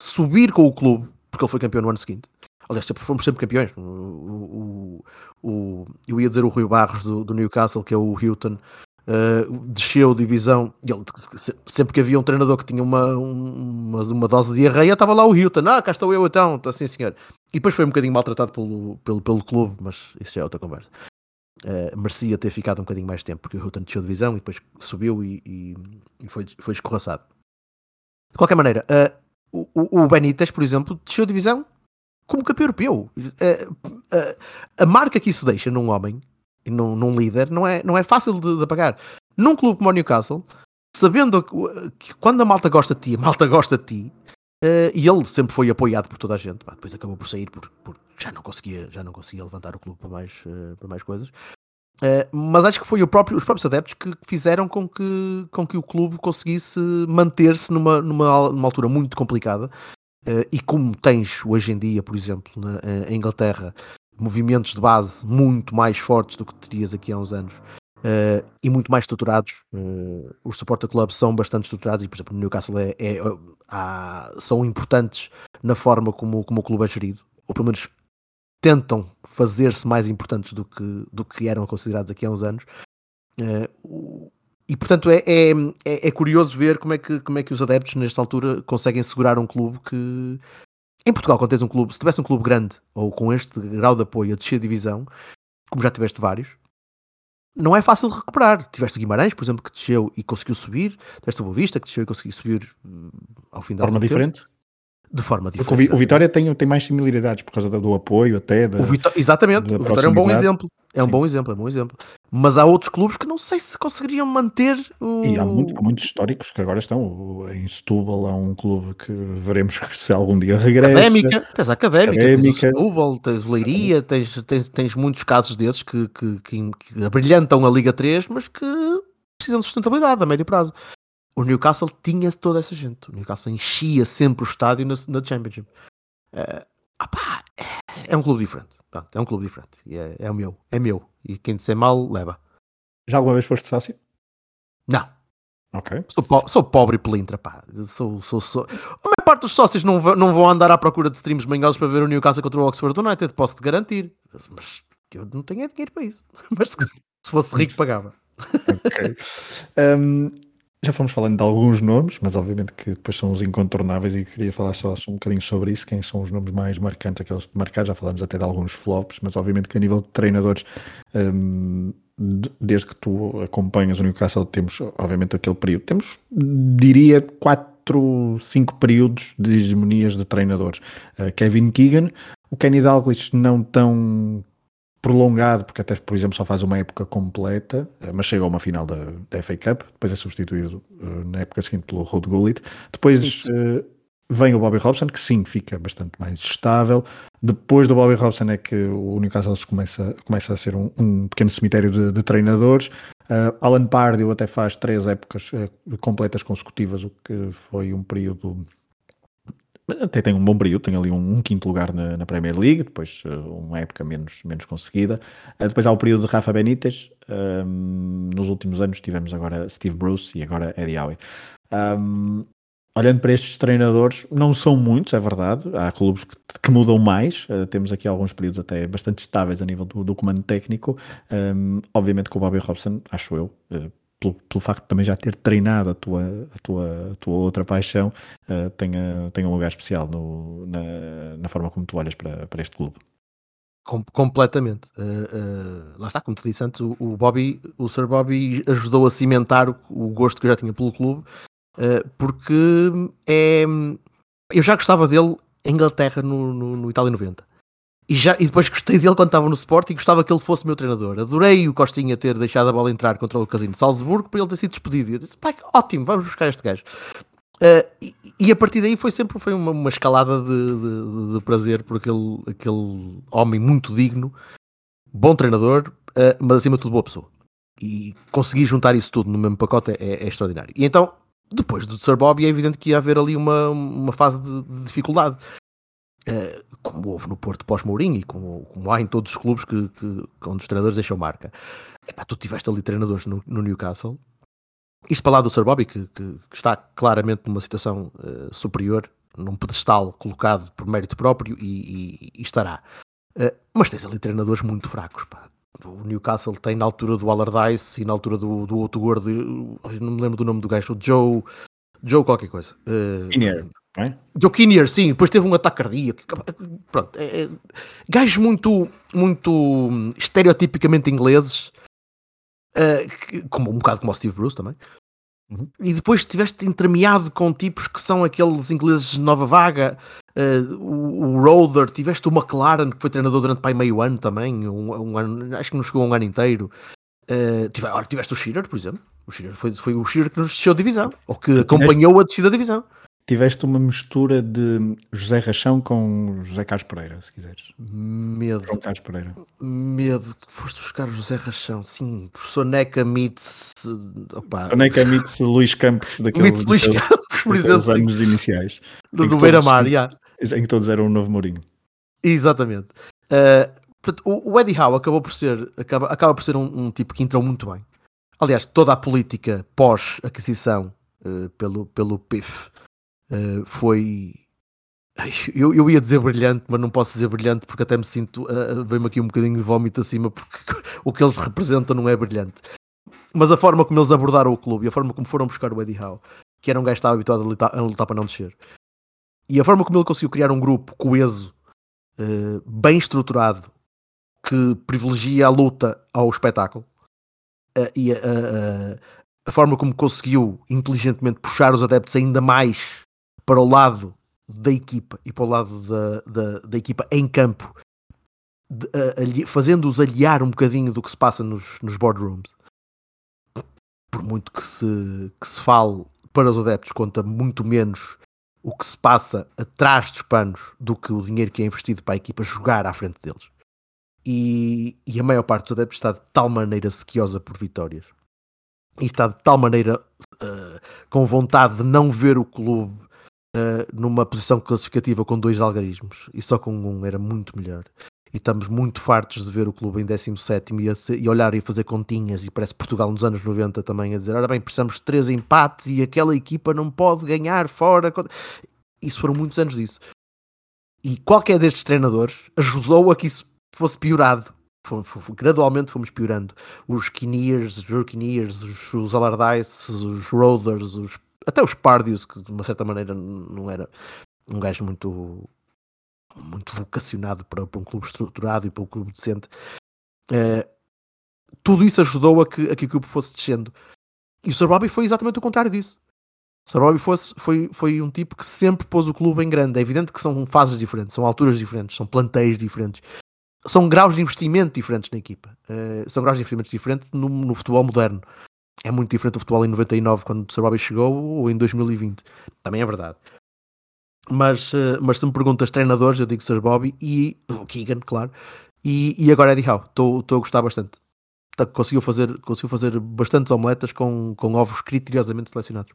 subir com o clube, porque ele foi campeão no ano seguinte. Aliás, sempre, fomos sempre campeões. O, o, o, eu ia dizer o Rui Barros do, do Newcastle, que é o Hilton, uh, desceu divisão. Ele, sempre que havia um treinador que tinha uma, uma, uma dose de diarreia, estava lá o Hilton. Ah, cá estou eu então, está assim senhor. E depois foi um bocadinho maltratado pelo, pelo, pelo clube, mas isso já é outra conversa. Uh, merecia ter ficado um bocadinho mais tempo, porque o Hilton desceu divisão e depois subiu e, e, e foi, foi escorraçado. De qualquer maneira, uh, o, o Benítez, por exemplo, desceu a divisão como campeão europeu. A, a, a, marca que isso deixa num homem, num, num líder, não é, não é fácil de, de apagar. Num clube como o Newcastle, sabendo que, quando a malta gosta de ti, a malta gosta de ti, uh, e ele sempre foi apoiado por toda a gente, depois acabou por sair porque por, já, não conseguia, já não conseguia levantar o clube para mais, uh, para mais coisas. Uh, mas acho que foi próprio, os próprios adeptos que fizeram com que, com que o clube conseguisse manter-se numa, numa, numa altura muito complicada. Uh, e como tens hoje em dia, por exemplo, na, uh, em Inglaterra, movimentos de base muito mais fortes do que terias aqui há uns anos e muito mais estruturados, os Supporter Clubs são bastante estruturados e, por exemplo, no Newcastle é, é, há, são importantes na forma como, como o clube é gerido, ou pelo menos tentam fazer-se mais importantes do que, do que eram considerados aqui há uns anos. Uh, e portanto é, é, é, é, curioso ver como é, que, como é que os adeptos nesta altura conseguem segurar um clube que em Portugal, quando tens um clube, se tivesse um clube grande ou com este grau de apoio a descer a divisão, como já tiveste vários, não é fácil de recuperar. Tiveste o Guimarães, por exemplo, que desceu e conseguiu subir, tiveste o Boa Vista que desceu e conseguiu subir hum, ao fim da forma diferente. Tempo de forma diferente. Porque o Vitória tem, tem mais similaridades por causa do apoio até. Da, o exatamente, o Vitória é um bom exemplo. É um Sim. bom exemplo, é um bom exemplo. Mas há outros clubes que não sei se conseguiriam manter o... E há, muito, há muitos históricos que agora estão. Em Setúbal há um clube que veremos se algum dia regressa. Académica, tens a Académica, académica. tens o Setúbal, tens o Leiria, tens, tens, tens muitos casos desses que, que, que, que abrilhantam a Liga 3, mas que precisam de sustentabilidade a médio prazo o Newcastle tinha toda essa gente. O Newcastle enchia sempre o estádio na, na Championship. Uh, opá, é, é, um clube diferente. Pronto, é um clube diferente. É, é o meu. É meu. E quem disser mal, leva. Já alguma vez foste sócio? Não. Ok. Sou, po sou pobre e pelintra, pá. Sou, sou, sou... A maior parte dos sócios não, não vão andar à procura de streams manhosos para ver o Newcastle contra o Oxford United, posso-te garantir. Mas eu não tenho dinheiro para isso. Mas se, se fosse rico, pagava. Ok. Um, já fomos falando de alguns nomes, mas obviamente que depois são os incontornáveis e queria falar só um bocadinho sobre isso, quem são os nomes mais marcantes, aqueles de marcar, já falamos até de alguns flops, mas obviamente que a nível de treinadores, um, desde que tu acompanhas o Newcastle, temos obviamente aquele período, temos, diria, quatro, cinco períodos de hegemonias de treinadores. Uh, Kevin Keegan, o Kenny Dalglish não tão prolongado, porque até, por exemplo, só faz uma época completa, eh, mas chega a uma final da, da FA Cup, depois é substituído uh, na época seguinte pelo Rod Gullit. Depois uh, vem o Bobby Robson, que sim, fica bastante mais estável. Depois do Bobby Robson é que o Newcastle começa, começa a ser um, um pequeno cemitério de, de treinadores. Uh, Alan Pardew até faz três épocas completas consecutivas, o que foi um período até tem um bom período, tem ali um, um quinto lugar na, na, Premier League, depois uh, uma época menos, menos conseguida. Uh, depois há o período de Rafa Benítez, um, nos últimos anos tivemos agora Steve Bruce e agora Eddie Howe. Um, olhando para estes treinadores, não são muitos, é verdade, há clubes que, que mudam mais, uh, temos aqui alguns períodos até bastante estáveis a nível do, do comando técnico. obviamente com o Bobby Robson, acho eu, pelo, pelo, facto de também já ter treinado a tua, a tua, a tua outra paixão, uh, tenha, tenha um lugar especial no, na, na forma como tu olhas para, para este clube. Com, completamente. Uh, uh, lá está, como te disse antes, o, o, Bobby, o Sir Bobby ajudou a cimentar o, o gosto que eu já tinha pelo clube, uh, porque é, eu já gostava dele em Inglaterra no, no, no Itália 90. E, já, e depois gostei dele quando estava no Sport e gostava que ele fosse meu treinador. Adorei o Costinha ter deixado a bola entrar contra o Casino de Salzburgo para ele ter sido despedido. E eu disse, pai, ótimo, vamos buscar este gajo. Uh, e, e, a partir daí foi sempre foi uma, uma escalada de, de, de, prazer por aquele, aquele homem muito digno, bom treinador, uh, mas acima de tudo boa pessoa. E conseguir juntar isso tudo no mesmo pacote é, é extraordinário. E então, depois do Sir Bob, é evidente que ia haver ali uma, uma fase de, de dificuldade. Uh, como houve no Porto pós-Mourinho e como, como, há em todos os clubes que, que, onde os treinadores deixam marca. Epá, tu tiveste ali treinadores no, no Newcastle. Isto para lá do Sir Bobby, que, que, que está claramente numa situação uh, superior, num pedestal colocado por mérito próprio e, e, e estará. Uh, mas tens ali treinadores muito fracos. Pá. O Newcastle tem na altura do Allardyce e na altura do, do outro gordo, não me lembro do nome do gajo, o Joe, Joe qualquer coisa. Uh, é? Joe Kinnear, sim, depois teve um ataque cardíaco. Pronto, é, é, gajos muito, muito estereotipicamente ingleses, uh, como, um bocado como o Steve Bruce também. Uhum. E depois estiveste entremeado com tipos que são aqueles ingleses de nova vaga, uh, o, o Roder, tiveste o McLaren, que foi treinador durante pai, meio ano também, um, um ano, acho que não chegou um ano inteiro. Uh, tiveste, tiveste o Shearer, por exemplo. O Shearer foi, foi o Shearer que nos desceu a divisão, ou que acompanhou a descida da divisão tiveste uma mistura de José Rachão com José Carlos Pereira, se quiseres. Medo. Com Carlos Pereira. Medo. Foste buscar José Rachão, sim. Professor Neca Mitz. Neca Mitz Luís Campos, daquele, Mitz Luís Campos, por exemplo. anos iniciais. Do, do Beira-Mar, yeah. Em que todos eram o novo Mourinho. Exatamente. Uh, portanto, o, o, Eddie Howe acabou por ser, acaba, acaba por ser um, um, tipo que entrou muito bem. Aliás, toda a política pós-aquisição uh, pelo, pelo PIF uh, foi. Eu, eu ia dizer brilhante, mas não posso dizer brilhante porque até me sinto. Uh, Vem-me aqui um bocadinho de vómito acima porque o que eles representam não é brilhante. Mas a forma como eles abordaram o clube e a forma como foram buscar o Eddie Howe, que era um gajo que estava habituado a lutar, a lutar para não descer, e a forma como ele conseguiu criar um grupo coeso, uh, bem estruturado, que privilegia a luta ao espetáculo, uh, e a, a, a, forma como conseguiu inteligentemente puxar os adeptos ainda mais para o lado da equipa e para o lado da, da, da equipa em campo, fazendo-os aliar um bocadinho do que se passa nos, nos boardrooms. Por muito que se, que se fale para os adeptos, conta muito menos o que se passa atrás dos panos do que o dinheiro que é investido para a equipa jogar à frente deles. E, e a maior parte dos adeptos está de tal maneira sequiosa por vitórias e está de tal maneira uh, com vontade de não ver o clube uh, numa posição classificativa com dois algarismos e só com um era muito melhor. E estamos muito fartos de ver o clube em 17 e, e olhar e fazer continhas. E parece Portugal nos anos 90 também a dizer: Ora bem, precisamos de três empates e aquela equipa não pode ganhar fora. Isso foram muitos anos disso. E qualquer destes treinadores ajudou a que isso fosse piorado. gradualmente fomos piorando. Os Kinnears, os Jorkineers, os, os Allardyce, os Roders, os até os Pardius, que de uma certa maneira não era um gajo muito muito vocacionado para, para um clube estruturado e para um clube decente. Uh, tudo isso ajudou a que, a que o clube fosse descendo. E o Sir Bobby foi exatamente o contrário disso. O Sir Bobby fosse, foi, foi um tipo que sempre pôs o clube em grande. É evidente que são fases diferentes, são alturas diferentes, são plantéis diferentes. são graus de investimento diferentes na equipa. Uh, são graus de investimento diferentes no, no, futebol moderno. É muito diferente do futebol em 99, quando o Sir Bobby chegou, ou em 2020. Também é verdade. Mas, uh, mas se me perguntas treinadores, eu digo Sir Bobby e o Keegan, claro. E, e agora Eddie Howe. Estou a gostar bastante. Tá, conseguiu, fazer, conseguiu fazer bastantes omeletas com, com ovos criteriosamente selecionados.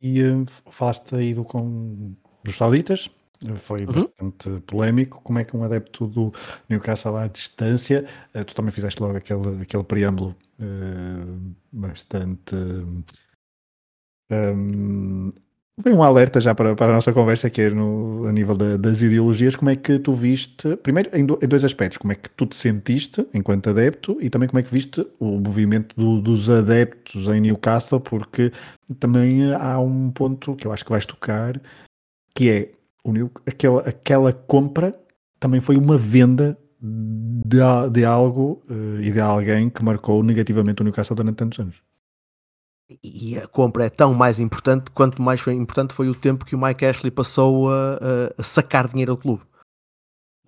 E uh, falaste aí do, com, dos sauditas, foi uhum. bastante polémico. Como é que um adepto do Newcastle à distância, uh, tu também fizeste logo aquele, aquele preâmbulo uh, bastante. Um, Vem um alerta já para, para a nossa conversa, que é no, a nível da, das ideologias. Como é que tu viste, primeiro em, do, em, dois aspectos, como é que tu te sentiste enquanto adepto e também como é que viste o movimento do, dos adeptos em Newcastle, porque também há um ponto que eu acho que vais tocar, que é aquela, aquela compra também foi uma venda de, de algo uh, e de alguém que marcou negativamente o Newcastle durante tantos anos. E a compra é tão mais importante quanto mais foi importante foi o tempo que o Mike Ashley passou a, a sacar dinheiro ao clube.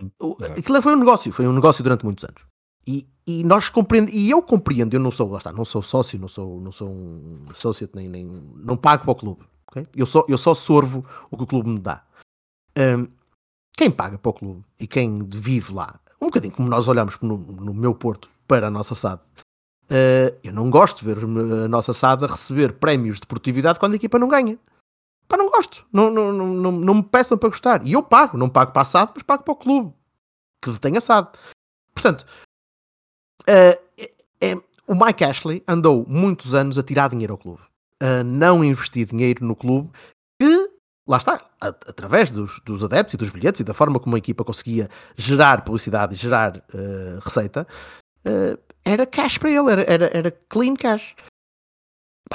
Hum, aquilo foi um negócio, foi um negócio durante muitos anos. E, e nós compreendemos, e eu compreendo, eu não sou, lá está, não sou sócio, não sou, não sou um associate, nem, nem não pago para o clube. Okay? Eu, só, eu só sorvo o que o clube me dá. Um, quem paga para o clube e quem vive lá, um bocadinho como nós olhamos no, no meu Porto para a nossa SAD, uh, eu não gosto de ver a nossa SAD a receber prémios de produtividade quando a equipa não ganha. Pá, não gosto. Não, não, não, não, me peçam para gostar. E eu pago. Não pago para a SAD, mas pago para o clube que detém a SAD. Portanto, uh, é, o Mike Ashley andou muitos anos a tirar dinheiro ao clube. A não investir dinheiro no clube lá está, através dos, dos, adeptos e dos bilhetes e da forma como a equipa conseguia gerar publicidade e gerar uh, receita, uh, era cash para ele, era, era, era clean cash.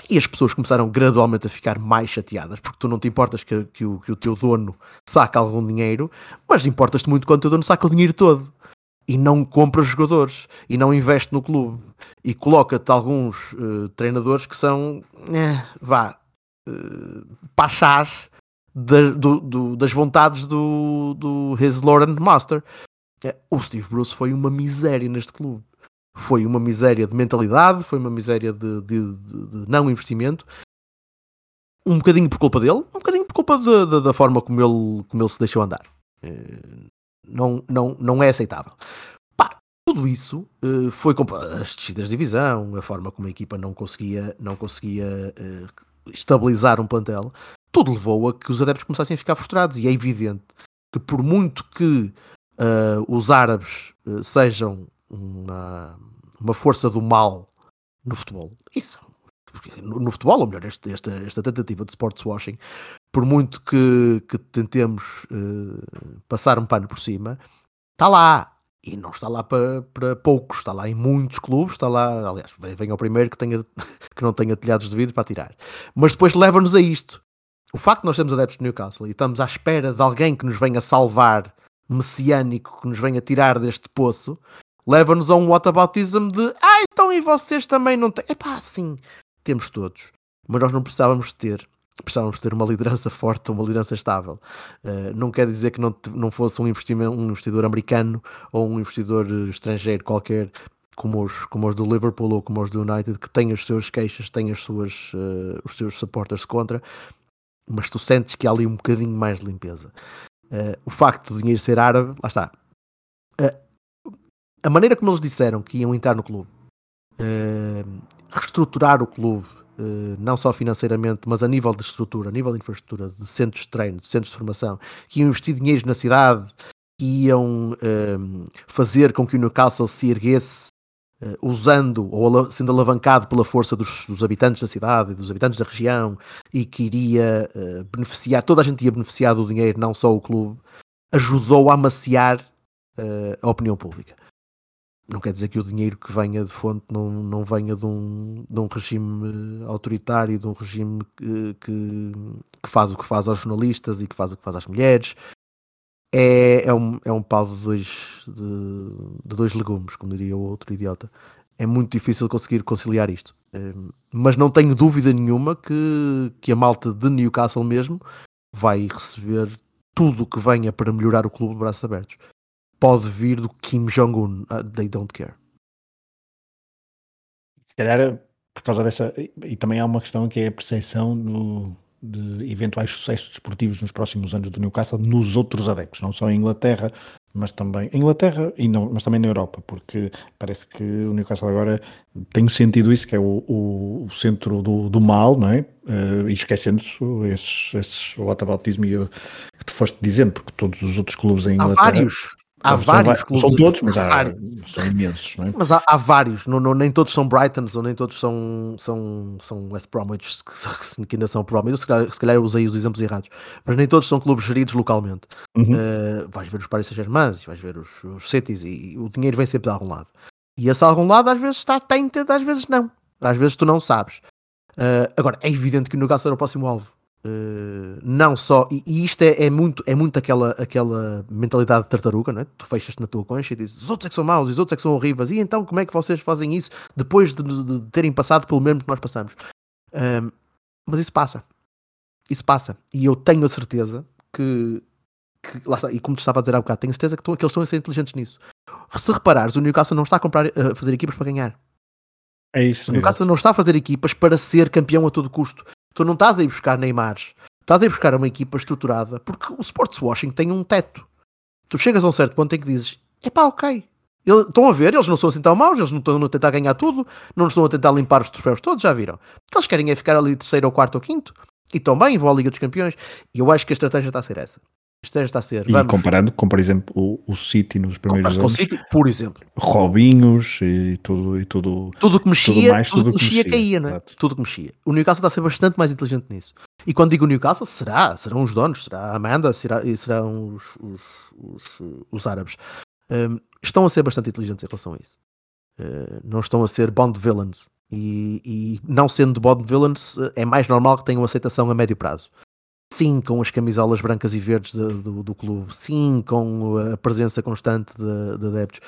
E as pessoas começaram gradualmente a ficar mais chateadas, porque tu não te importas que, que, o, que o teu dono saque algum dinheiro, mas importas-te muito quando o teu dono saca o dinheiro todo. E não compra jogadores, e não investe no clube, e coloca-te alguns uh, treinadores que são, eh, vá, uh, pachás da, do, do, das vontades do, do His and Master. É, o Steve Bruce foi uma miséria neste clube. Foi uma miséria de mentalidade, foi uma miséria de, de, de, de não investimento. Um bocadinho por culpa dele, um bocadinho por culpa da forma como ele, como ele se deixou andar. É, não, não, não é aceitável. Tudo isso uh, foi as descidas de divisão, a forma como a equipa não conseguia, não conseguia uh, estabilizar um plantel, tudo levou a que os adeptos começassem a ficar frustrados. E é evidente que, por muito que uh, os árabes uh, sejam uma, uma força do mal no futebol, isso no, no futebol, ou melhor, este, esta, esta tentativa de sports washing, por muito que, que tentemos uh, passar um pano por cima, está lá. E não está lá para, poucos, está lá em muitos clubes, está lá, aliás, vem ao primeiro que, tenha, que não tenha telhados de vidro para tirar. Mas depois leva-nos a isto o facto de nós sermos adeptos de Newcastle e estamos à espera de alguém que nos venha salvar, messiânico, que nos venha tirar deste poço, leva-nos a um whataboutism de ah, então e vocês também não têm. Epá, sim, temos todos. Mas nós não precisávamos ter. Precisávamos ter uma liderança forte, uma liderança estável. Uh, não quer dizer que não, não fosse um, investimento, um investidor americano ou um investidor estrangeiro qualquer como os, como os do Liverpool ou como os do United, que têm as suas queixas, têm as suas, uh, os seus supporters contra, mas tu sentes que há ali um bocadinho mais de limpeza. Uh, o facto do dinheiro ser árabe, lá está. Uh, a maneira como eles disseram que iam entrar no clube, uh, reestruturar o clube, não só financeiramente, mas a nível de estrutura, a nível de infraestrutura, de centros de treino, de centros de formação, que iam investir dinheiro na cidade, que iam fazer com que o Newcastle se erguesse Uh, usando ou sendo alavancado pela força dos, dos, habitantes da cidade dos habitantes da região e que iria uh, beneficiar, toda a gente ia beneficiar do dinheiro, não só o clube, ajudou a amaciar uh, a opinião pública. Não quer dizer que o dinheiro que venha de fonte não, não venha de um, de um regime autoritário, de um regime que, que, que faz o que faz aos jornalistas e que faz o que faz às mulheres, é, é, um, é um pau de dois, de, de, dois legumes, como diria o outro idiota. É muito difícil conseguir conciliar isto. É, mas não tenho dúvida nenhuma que, que a malta de Newcastle mesmo vai receber tudo o que venha para melhorar o clube de braços abertos. pode vir do Kim Jong-un. Uh, they don't care. Se calhar por causa dessa. E também há uma questão que é a percepção no, de eventuais sucessos desportivos nos próximos anos do Newcastle nos outros adeptos, não só em Inglaterra, mas também Inglaterra e não, mas também na Europa, porque parece que o Newcastle agora tem sentido isso, que é o, o, o centro do, do, mal, não é? Uh, e esquecendo-se esses, esses whataboutismo que tu foste dizendo, porque todos os outros clubes em Inglaterra. Há vários, Há vários clubes. São todos, mas há, são imensos, não é? Mas há, há vários, não, não, nem todos são Brightons ou nem todos são, são, são West Bromwich, que, que ainda são provavelmente. Se calhar, se calhar eu usei os exemplos errados, mas nem todos são clubes geridos localmente. Uhum. Uh, vais ver os Paris Saint-Germain, vais ver os, os Cities e, e, o dinheiro vem sempre de algum lado. E esse algum lado às vezes está tainted, às vezes não. Às vezes tu não sabes. Uh, agora, é evidente que o Newcastle era o próximo alvo. Uh, não só, e, e isto é, é, muito, é muito aquela, aquela mentalidade de tartaruga, não é? tu fechas na tua concha e dizes os outros é que são maus, os outros é que são horríveis, e então como é que vocês fazem isso depois de, de, terem passado pelo mesmo que nós passamos? Uh, mas isso passa, isso passa, e eu tenho a certeza que, que lá está, e como te estava a dizer há bocado, tenho a certeza que, que eles estão a ser inteligentes nisso. Se reparares, o Newcastle não está a comprar, a fazer equipas para ganhar. É isso. O Newcastle não está a fazer equipas para ser campeão a todo custo. Tu não estás a ir buscar Neymar, estás a ir buscar uma equipa estruturada, porque o sports washing tem um teto. Tu chegas a um certo ponto em que dizes: é pá, ok. Eles, estão a ver, eles não são assim tão maus, eles não estão a tentar ganhar tudo, não estão a tentar limpar os troféus todos, já viram. Eles querem é ficar ali terceiro ou quarto ou quinto, e estão bem, vão à Liga dos Campeões, e eu acho que a estratégia está a ser essa está a ser. E vamos. comparando com, por exemplo, o, o City nos primeiros anos. Com o City, por exemplo. Robinhos e tudo. E tudo, tudo que mexia, tudo, mais, tudo, tudo que mexia, mexia caía, né? Tudo que mexia. O Newcastle está a ser bastante mais inteligente nisso. E quando digo Newcastle, será? Serão os donos, será a Amanda, será, e serão os, os, os, os árabes. Um, estão a ser bastante inteligentes em relação a isso. Uh, não estão a ser Bond villains. E, e não sendo Bond villains, é mais normal que tenham aceitação a médio prazo sim com as camisolas brancas e verdes de, do, do clube, sim com a presença constante de, de adeptos.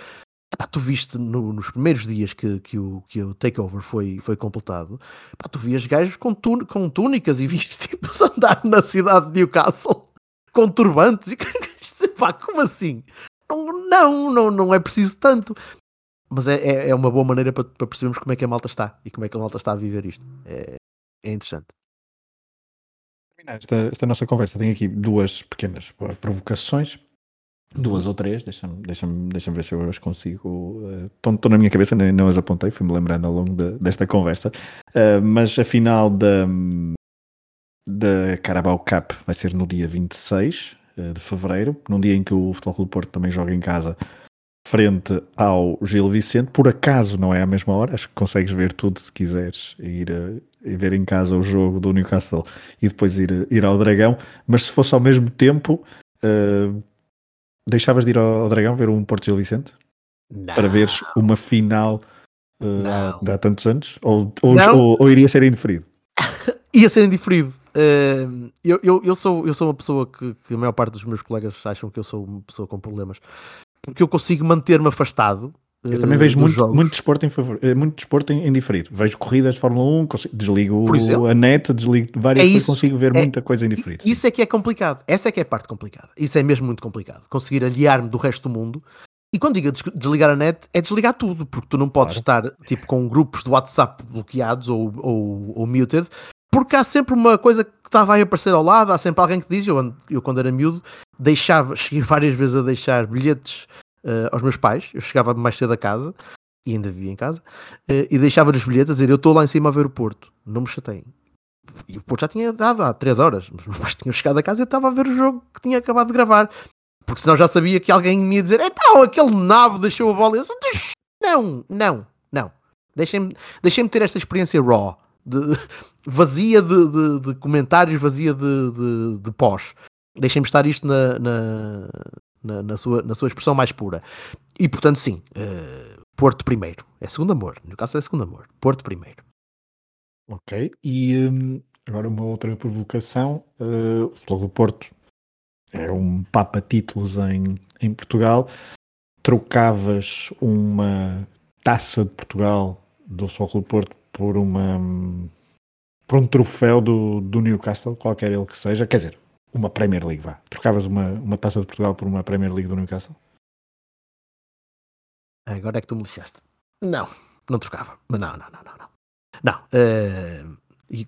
Epá, tu viste no, nos primeiros dias que, que, o, que o takeover foi, foi completado, epá, tu vias gajos com, tun, com túnicas e viste tipos andar na cidade de Newcastle com turbantes e epá, como assim? Não, não, não, não é preciso tanto. Mas é, é, é uma boa maneira para, para percebermos como é que a malta está e como é que a malta está a viver isto. É, é interessante esta, esta nossa conversa tem aqui duas pequenas provocações, duas ou três, deixa-me deixa deixa ver se eu as consigo. Estão uh, na minha cabeça, nem, não as apontei, fui-me lembrando ao longo de, desta conversa. Uh, mas a final da, da Carabao Cup vai ser no dia 26 uh, eh, de fevereiro, num dia em que o Futebol Clube Porto também joga em casa frente ao Gil Vicente. Por acaso não é à mesma hora, acho que consegues ver tudo se quiseres ir, e ver em casa o jogo do Newcastle e depois ir, ir ao Dragão, mas se fosse ao mesmo tempo, uh, deixavas de ir ao, Dragão ver um Porto Gil Vicente? Não. Para veres uma final uh, há, há, tantos anos? Ou, ou, ou, ou, iria ser indiferido? Ia ser indiferido. Uh, eu, eu, eu, sou, eu sou uma pessoa que, que a maior parte dos meus colegas acham que eu sou uma pessoa com problemas porque eu consigo manter-me afastado eu também vejo muito, muito desporto, em favor, eh, muito desporto em, em diferido. Vejo corridas de Fórmula 1, consigo, desligo a net, desligo várias é coisas, consigo ver é, muita coisa em diferido. Isso é que é complicado. Essa é que é a parte complicada. Isso é mesmo muito complicado. Conseguir aliar-me do resto do mundo. E quando digo desligar a net, é desligar tudo, porque tu não podes claro. estar tipo com grupos de WhatsApp bloqueados ou, ou, ou muted, porque há sempre uma coisa que estava a aparecer ao lado, há sempre alguém que diz, eu, eu quando era miúdo, deixava, cheguei várias vezes a deixar bilhetes uh, aos meus pais. Eu chegava mais cedo a casa e ainda vivia em casa uh, e deixava os bilhetes a dizer: Eu estou lá em cima a ver o Porto, não me chateiem. E o Porto já tinha dado há 3 horas, mas meus pais tinham chegado a casa e eu estava a ver o jogo que tinha acabado de gravar. Porque senão já sabia que alguém me ia dizer: Então, aquele nabo deixou a bola. Eu disse, não, não, não. Deixem-me deixem ter esta experiência raw, de, vazia de, de, de, comentários, vazia de, de, de pós. Deixem-me estar isto na, na, na, na, sua, na sua expressão mais pura. E portanto, sim, uh, Porto primeiro. É segundo amor. No caso é segundo amor. Porto primeiro. Ok. E um, agora uma outra provocação. Uh, o do Porto é um papa-títulos em, em Portugal. Trocavas uma taça de Portugal do Futebol do Porto por uma por um troféu do, do Newcastle, qualquer ele que seja, quer dizer, uma Premier League, vá. Trocavas uma, uma taça de Portugal por uma Premier League do Newcastle? Agora é que tu me lixaste. Não, não trocava. Não, não, não, não, não. Não. Uh,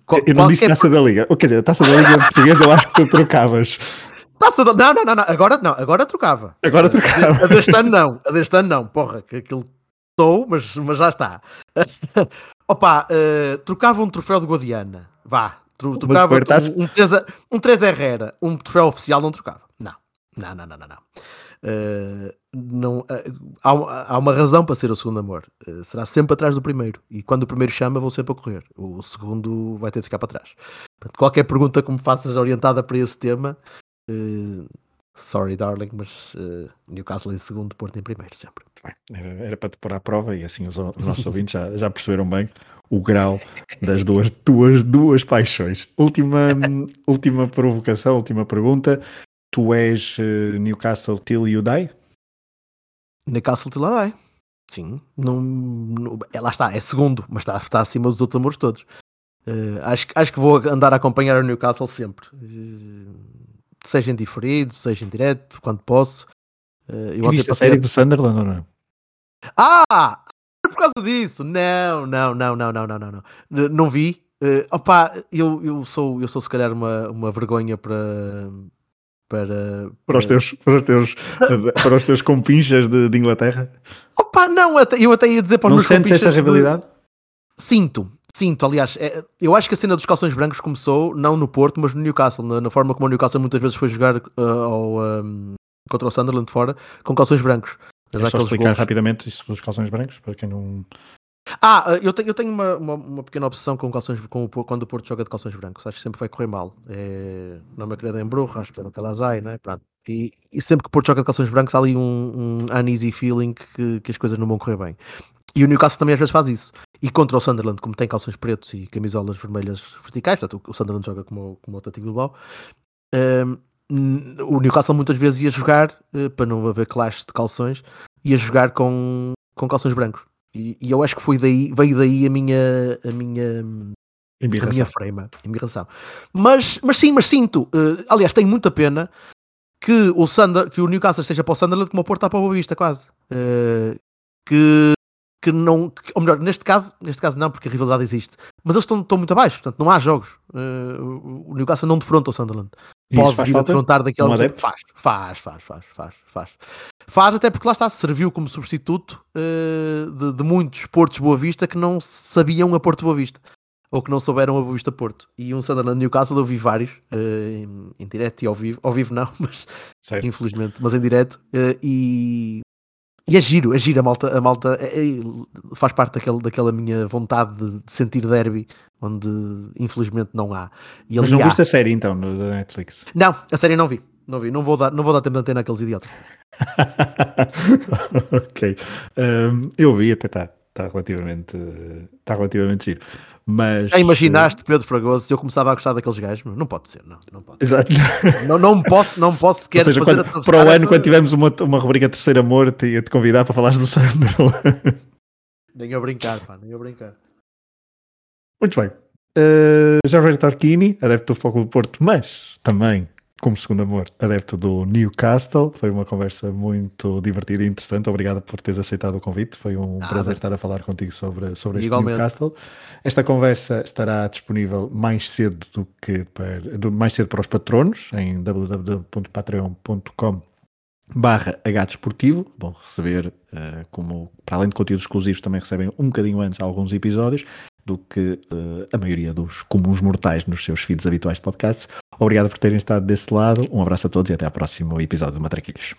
qual, eu não disse taça da liga. Quer dizer, a taça da liga portuguesa eu acho que tu trocavas. Taça da... Não, não, não, não. Agora não. Agora trocava. Agora trocava. A deste ano não. A deste ano não. Porra, que aquilo estou, mas, mas já está. Opa, uh, trocava um troféu de Guadiana. Vá. Trocava um, um, 3, um 3 Herrera. Um troféu oficial não trocava. Não. Não, não, não, não. não. Uh, não, uh, há, há, uma razão para ser o segundo amor. Uh, será sempre atrás do primeiro. E quando o primeiro chama, vou sempre a correr. O, o segundo vai ter de ficar para trás. Portanto, qualquer pergunta que me faças orientada para esse tema, sorry, darling, mas Newcastle em segundo, Porto em primeiro, sempre. Era, era, para te pôr à prova e assim os, os nossos ouvintes já, já, perceberam bem o grau das duas, duas, duas paixões. Última, última provocação, última pergunta tu és uh, Newcastle till you die? Newcastle till I die. Sim, não, não, é, lá está, é segundo, mas está, está acima dos outros amores todos. Uh, acho, acho que vou andar a acompanhar o Newcastle sempre, uh, seja em diferido, seja em direto, quando posso. Uh, eu a série do Sunderland ou não? Ah! Por causa disso! Não, não, não, não, não, não, não. Não, não vi. Uh, opa, eu, eu, sou, eu sou se calhar uma, uma vergonha para, para, para, os teus, para, os teus, para os teus compinchas de, de Inglaterra? Opa, não, eu até ia dizer para os não meus sentes essa rivalidade? De... Sinto, sinto, aliás, é, eu acho que a cena dos calções brancos começou não no Porto, mas no Newcastle, na, na forma como o Newcastle muitas vezes foi jogar uh, ao, um, contra o Sunderland fora com calções brancos. É só explicar gols. rapidamente isso dos calções brancos, para quem não... Ah, eh, eu, te, eu tenho uma, uma, uma, pequena obsessão com calções com o, quando o Porto joga de calções brancos. Acho que sempre vai correr mal. É, não me querida em Bruja, espero que ela zai, né? Pronto. E, e, sempre que o Porto joga de calções brancos há ali um, um uneasy feeling que, que as coisas não vão correr bem. E o Newcastle também às vezes faz isso. E contra o Sunderland, como tem calções pretos e camisolas vermelhas verticais, portanto o Sunderland joga como, como o Atlético Bilbao, um, o Newcastle muitas vezes ia jogar, uh, para não haver clash de calções, ia jogar com, com calções brancos. E, e, eu acho que foi daí, veio daí a minha a minha a minha frame, embirração. Mas, mas sim, mas sinto, uh, aliás, tenho muita pena que o, Sander, que o Newcastle esteja para o Sunderland como o Porto está para o Boa Vista, quase. Uh, que, que não, que, ou melhor, neste caso, neste caso não, porque a rivalidade existe, mas eles estão, estão muito abaixo, portanto não há jogos. Uh, o Newcastle não defronta o Sunderland. Pode vir a defrontar daquele. Faz, faz, faz, faz, faz, faz. Faz até porque lá está, serviu como substituto uh, de, de, muitos Portos Boa Vista que não sabiam a Porto Boa Vista ou que não souberam a Boa Vista Porto. E um Sunderland Newcastle eu vi vários uh, em, em direto e ao vivo, ao vivo não, mas certo. infelizmente, mas em direto. Uh, e, e é giro, é giro. A malta, a malta é, é, faz parte daquele, daquela minha vontade de, de, sentir derby, onde infelizmente não há. E mas não há. viste a série então no, da Netflix? Não, a série não vi. Não vi, não vou dar, não vou dar tempo de antena àqueles idiotas. ok. Um, eu vi até está tá relativamente, tá relativamente giro. Mas, Já imaginaste, Pedro Fragoso, se eu começava a gostar daqueles gajos? Não pode ser, não. Não, pode Exato. não, não posso, não posso sequer seja, fazer quando, Para o ano, quando tivermos uma, uma rubrica Terceira Amor, ia-te convidar para falares do Sandro. nem a brincar, pá, nem a brincar. Muito bem. Uh, Jorge Tarquini, adepto do Futebol do Porto, mas também como segundo amor, adepto do Newcastle. Foi uma conversa muito divertida e interessante. Obrigado por teres aceitado o convite. Foi um prazer estar a falar contigo sobre, sobre este Igualmente. Newcastle. Esta conversa estará disponível mais cedo do que para, mais cedo para os patronos em www.patreon.com barra Desportivo, vão receber uh, como, para além de conteúdos exclusivos, também recebem um bocadinho antes alguns episódios do que uh, a maioria dos comuns mortais nos seus feeds habituais de podcasts. Obrigado por terem estado desse lado, um abraço a todos e até ao próximo episódio do Matraquilhos.